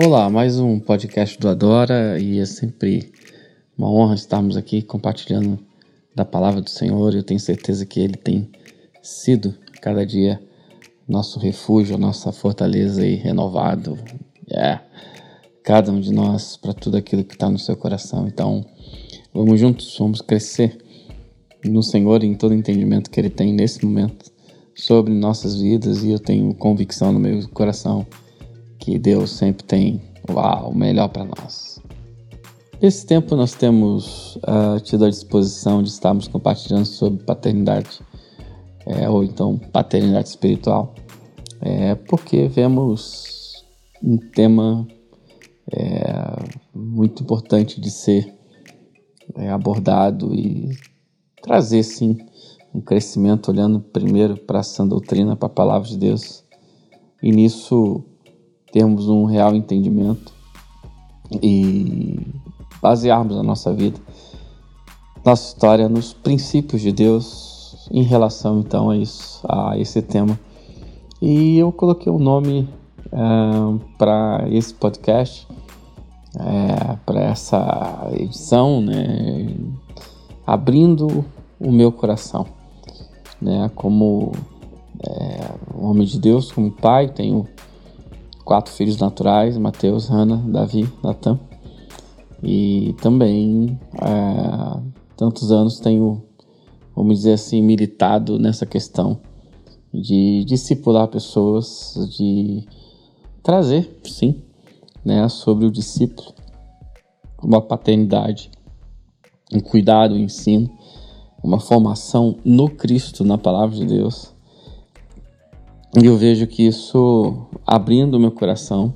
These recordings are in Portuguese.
Olá, mais um podcast do Adora e é sempre uma honra estarmos aqui compartilhando da palavra do Senhor. Eu tenho certeza que Ele tem sido cada dia nosso refúgio, nossa fortaleza e renovado. É, cada um de nós para tudo aquilo que está no seu coração. Então, vamos juntos, vamos crescer no Senhor e em todo entendimento que Ele tem nesse momento sobre nossas vidas e eu tenho convicção no meu coração que Deus sempre tem uau, o melhor para nós. Nesse tempo nós temos uh, tido a disposição de estarmos compartilhando sobre paternidade, é, ou então paternidade espiritual, é, porque vemos um tema é, muito importante de ser abordado e trazer sim um crescimento olhando primeiro para a sã doutrina, para a palavra de Deus, e nisso termos um real entendimento e basearmos a nossa vida, nossa história nos princípios de Deus em relação então a isso, a esse tema. E eu coloquei o um nome é, para esse podcast, é, para essa edição, né, abrindo o meu coração, né, como é, homem de Deus, como pai, tenho quatro filhos naturais: Mateus, Hannah, Davi, Natan. E também, é, tantos anos tenho, vamos dizer assim, militado nessa questão de discipular pessoas, de trazer, sim, né, sobre o discípulo, uma paternidade, um cuidado, um ensino, uma formação no Cristo, na palavra de Deus e eu vejo que isso, abrindo o meu coração,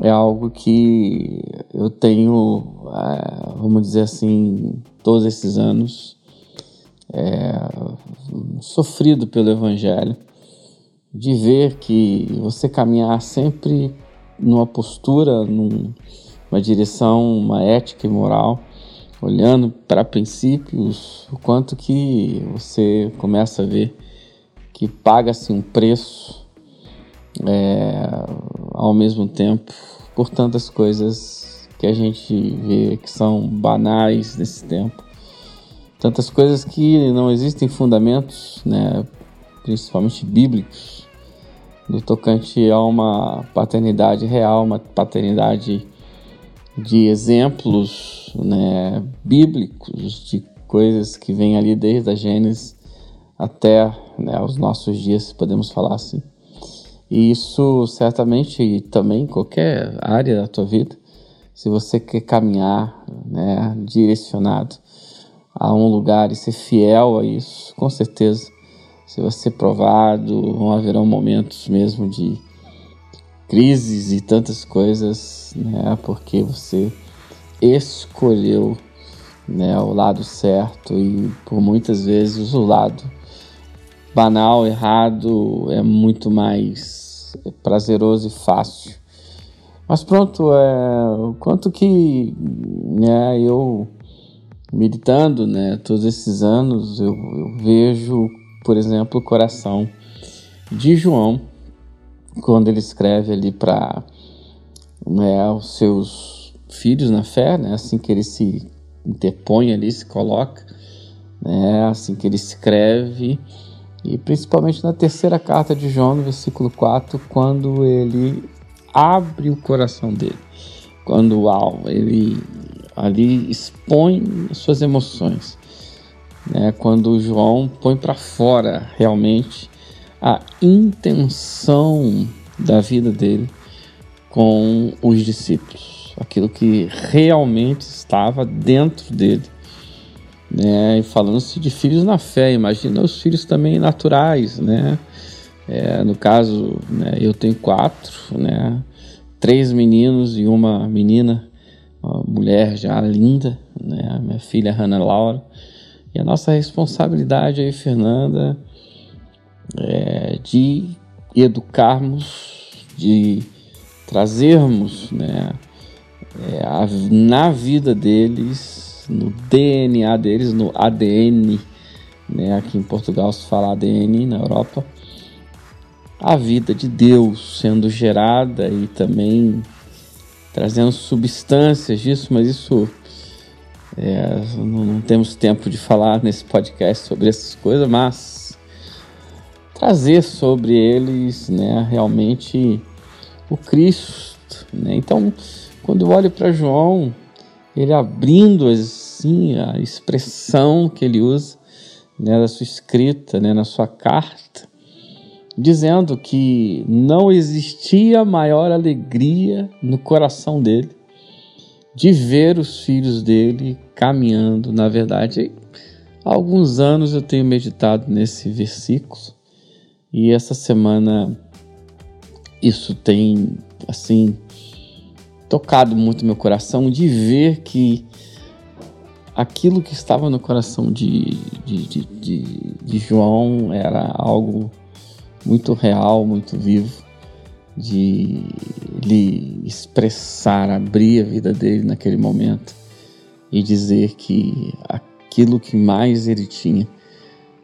é algo que eu tenho, é, vamos dizer assim, todos esses anos é, sofrido pelo Evangelho, de ver que você caminhar sempre numa postura, numa direção, uma ética e moral, olhando para princípios, o quanto que você começa a ver que paga-se um preço é, ao mesmo tempo por tantas coisas que a gente vê que são banais nesse tempo. Tantas coisas que não existem fundamentos, né, principalmente bíblicos, no tocante a uma paternidade real, uma paternidade de exemplos né, bíblicos, de coisas que vêm ali desde a Gênesis até né, os nossos dias, podemos falar assim. E isso certamente também qualquer área da tua vida, se você quer caminhar né, direcionado a um lugar e ser fiel a isso, com certeza você vai ser provado, vão haverão momentos mesmo de crises e tantas coisas, né, porque você escolheu né, o lado certo e por muitas vezes o lado banal, errado, é muito mais prazeroso e fácil. Mas pronto, é, o quanto que né, eu meditando né, todos esses anos, eu, eu vejo, por exemplo, o coração de João, quando ele escreve ali para né, os seus filhos na fé, né, assim que ele se interpõe ali, se coloca, né, assim que ele escreve, e principalmente na terceira carta de João, no versículo 4, quando ele abre o coração dele. Quando uau, ele ali expõe suas emoções. Né? Quando João põe para fora realmente a intenção da vida dele com os discípulos, aquilo que realmente estava dentro dele né? E falando-se de filhos na fé, imagina os filhos também naturais, né? É, no caso, né, eu tenho quatro, né? Três meninos e uma menina, uma mulher já linda, né? Minha filha Hannah Laura. E a nossa responsabilidade aí, Fernanda, é de educarmos, de trazermos, né? É, a, na vida deles no DNA deles, no ADN, né? Aqui em Portugal se fala ADN, na Europa, a vida de Deus sendo gerada e também trazendo substâncias disso, mas isso é, não, não, temos tempo de falar nesse podcast sobre essas coisas, mas trazer sobre eles né, realmente o Cristo. Né? Então, quando eu olho para João, ele abrindo assim a expressão que ele usa né, da sua escrita, né, na sua carta, dizendo que não existia maior alegria no coração dele de ver os filhos dele caminhando. Na verdade, há alguns anos eu tenho meditado nesse versículo e essa semana isso tem assim tocado muito meu coração de ver que aquilo que estava no coração de, de, de, de, de João era algo muito real, muito vivo, de lhe expressar, abrir a vida dele naquele momento e dizer que aquilo que mais ele tinha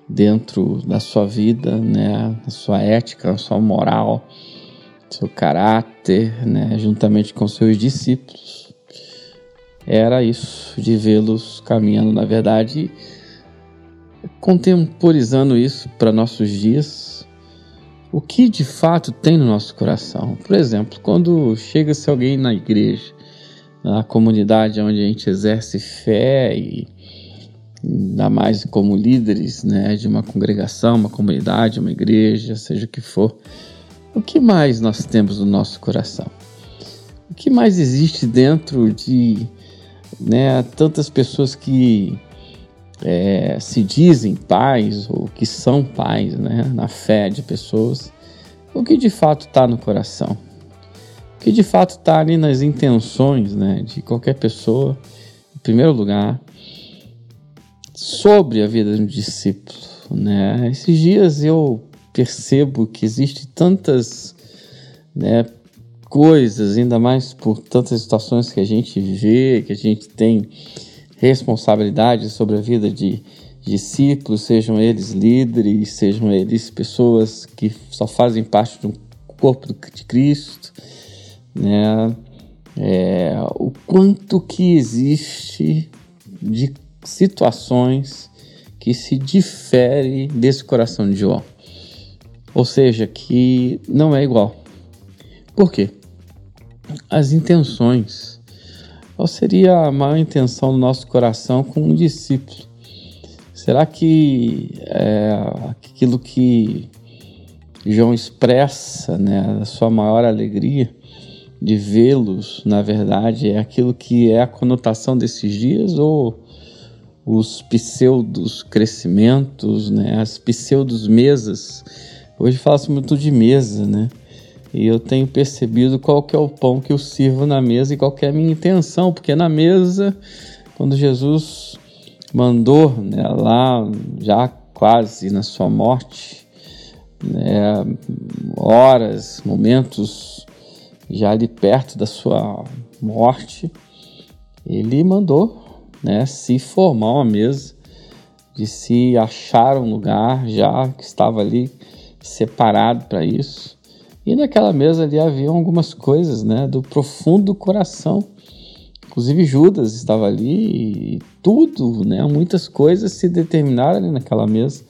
dentro da sua vida, né, a sua ética, a sua moral, seu caráter, né, juntamente com seus discípulos, era isso, de vê-los caminhando na verdade, contemporizando isso para nossos dias, o que de fato tem no nosso coração. Por exemplo, quando chega-se alguém na igreja, na comunidade onde a gente exerce fé e ainda mais como líderes né, de uma congregação, uma comunidade, uma igreja, seja o que for, o que mais nós temos no nosso coração? O que mais existe dentro de né, tantas pessoas que é, se dizem pais ou que são pais né, na fé de pessoas, o que de fato está no coração, o que de fato está ali nas intenções né, de qualquer pessoa, em primeiro lugar, sobre a vida de um discípulo. Né? Esses dias eu percebo que existe tantas né, coisas, ainda mais por tantas situações que a gente vê, que a gente tem responsabilidade sobre a vida de discípulos, sejam eles líderes, sejam eles pessoas que só fazem parte do corpo de Cristo, né? É, o quanto que existe de situações que se difere desse coração de João. Ou seja, que não é igual. Por quê? As intenções qual seria a maior intenção do nosso coração com um discípulo? Será que é, aquilo que João expressa, né, a sua maior alegria de vê-los, na verdade, é aquilo que é a conotação desses dias ou os pseudos crescimentos, né, as pseudos mesas? Hoje fala-se muito de mesa, né? E eu tenho percebido qual que é o pão que eu sirvo na mesa e qual que é a minha intenção, porque na mesa, quando Jesus mandou né, lá, já quase na sua morte, né, horas, momentos já ali perto da sua morte, ele mandou né, se formar uma mesa, de se achar um lugar já que estava ali separado para isso e naquela mesa ali haviam algumas coisas, né, do profundo coração. Inclusive Judas estava ali e tudo, né, muitas coisas se determinaram ali naquela mesa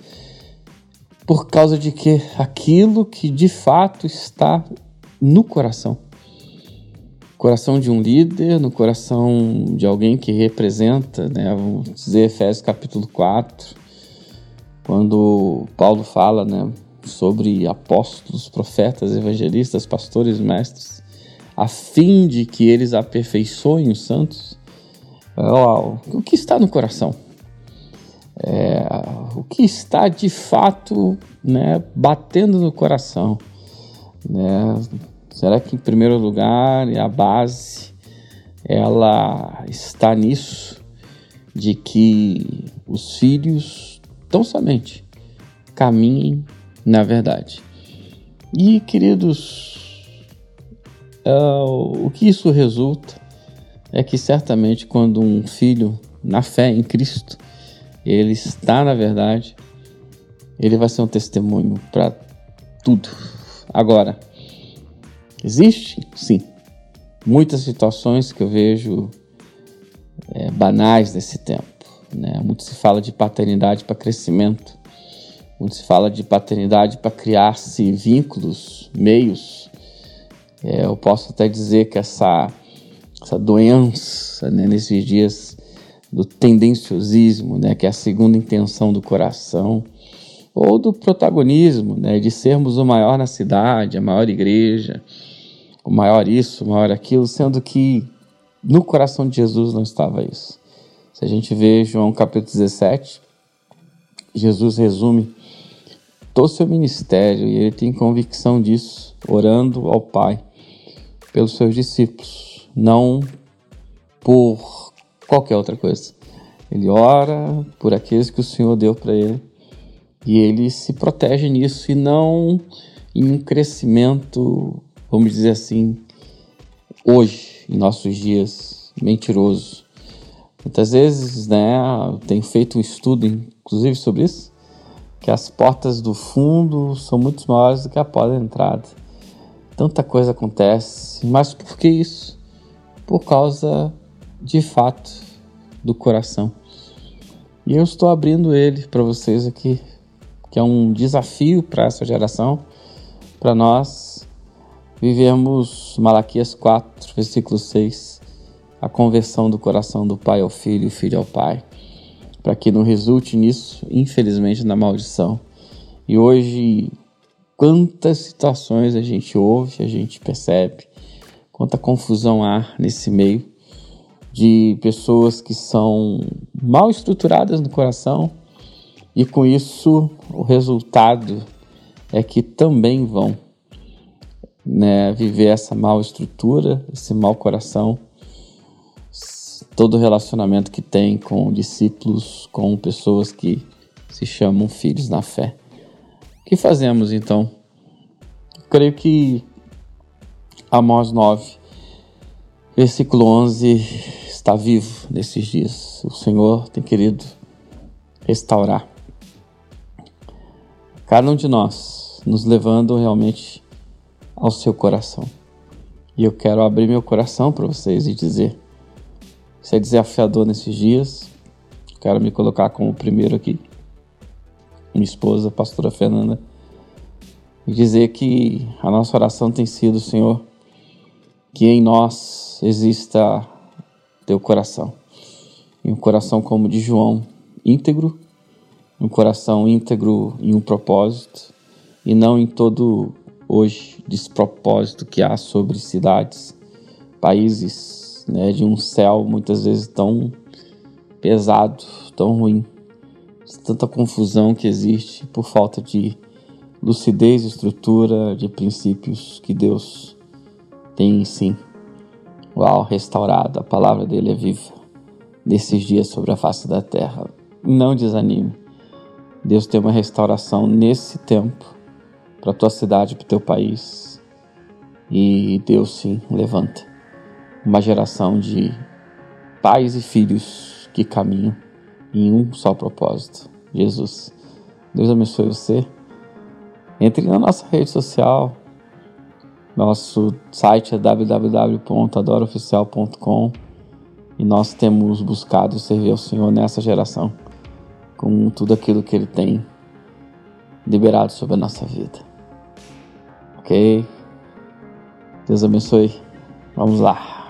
por causa de que aquilo que de fato está no coração. Coração de um líder, no coração de alguém que representa, né, vamos dizer Efésios capítulo 4, quando Paulo fala, né, sobre apóstolos, profetas, evangelistas, pastores, mestres, a fim de que eles aperfeiçoem os santos. O que está no coração? É, o que está de fato né, batendo no coração? Né? Será que, em primeiro lugar, a base ela está nisso, de que os filhos tão somente caminhem na verdade. E, queridos, uh, o que isso resulta é que certamente quando um filho na fé em Cristo, ele está na verdade, ele vai ser um testemunho para tudo. Agora, existe? Sim. muitas situações que eu vejo é, banais nesse tempo. Né? Muito se fala de paternidade para crescimento, muito se fala de paternidade para criar-se vínculos, meios. É, eu posso até dizer que essa, essa doença né, nesses dias do tendenciosismo, né, que é a segunda intenção do coração, ou do protagonismo, né, de sermos o maior na cidade, a maior igreja, o maior isso, o maior aquilo, sendo que no coração de Jesus não estava isso. Se a gente vê João capítulo 17, Jesus resume todo o seu ministério e ele tem convicção disso, orando ao Pai pelos seus discípulos, não por qualquer outra coisa. Ele ora por aqueles que o Senhor deu para ele e ele se protege nisso e não em um crescimento, vamos dizer assim, hoje, em nossos dias, mentiroso. Muitas vezes, né, tenho feito um estudo, inclusive, sobre isso, que as portas do fundo são muito maiores do que a porta da entrada. Tanta coisa acontece, mas por que isso? Por causa, de fato, do coração. E eu estou abrindo ele para vocês aqui que é um desafio para essa geração, para nós vivemos Malaquias 4, versículo 6, a conversão do coração do pai ao filho e filho ao pai, para que não resulte nisso, infelizmente, na maldição. E hoje, quantas situações a gente ouve, a gente percebe, quanta confusão há nesse meio de pessoas que são mal estruturadas no coração, e com isso, o resultado é que também vão né, viver essa mal estrutura, esse mau coração, todo relacionamento que tem com discípulos, com pessoas que se chamam filhos na fé. O que fazemos então? creio que Amós 9, versículo 11, está vivo nesses dias. O Senhor tem querido restaurar cada um de nós, nos levando realmente ao seu coração. E eu quero abrir meu coração para vocês e dizer: você é desafiador nesses dias, quero me colocar como primeiro aqui, minha esposa, a pastora Fernanda, e dizer que a nossa oração tem sido, Senhor, que em nós exista teu coração, e um coração como o de João, íntegro. Um coração íntegro em um propósito. E não em todo hoje despropósito que há sobre cidades, países, né, de um céu muitas vezes tão pesado, tão ruim, tanta confusão que existe por falta de lucidez, estrutura, de princípios que Deus tem em si. Uau, restaurado, a palavra dele é viva nesses dias sobre a face da terra. Não desanime. Deus tem uma restauração nesse tempo para tua cidade, para teu país. E Deus sim levanta uma geração de pais e filhos que caminham em um só propósito: Jesus. Deus abençoe você. Entre na nossa rede social. Nosso site é www.adoroficial.com e nós temos buscado servir ao Senhor nessa geração com tudo aquilo que Ele tem liberado sobre a nossa vida. Ok? Deus abençoe. Vamos lá.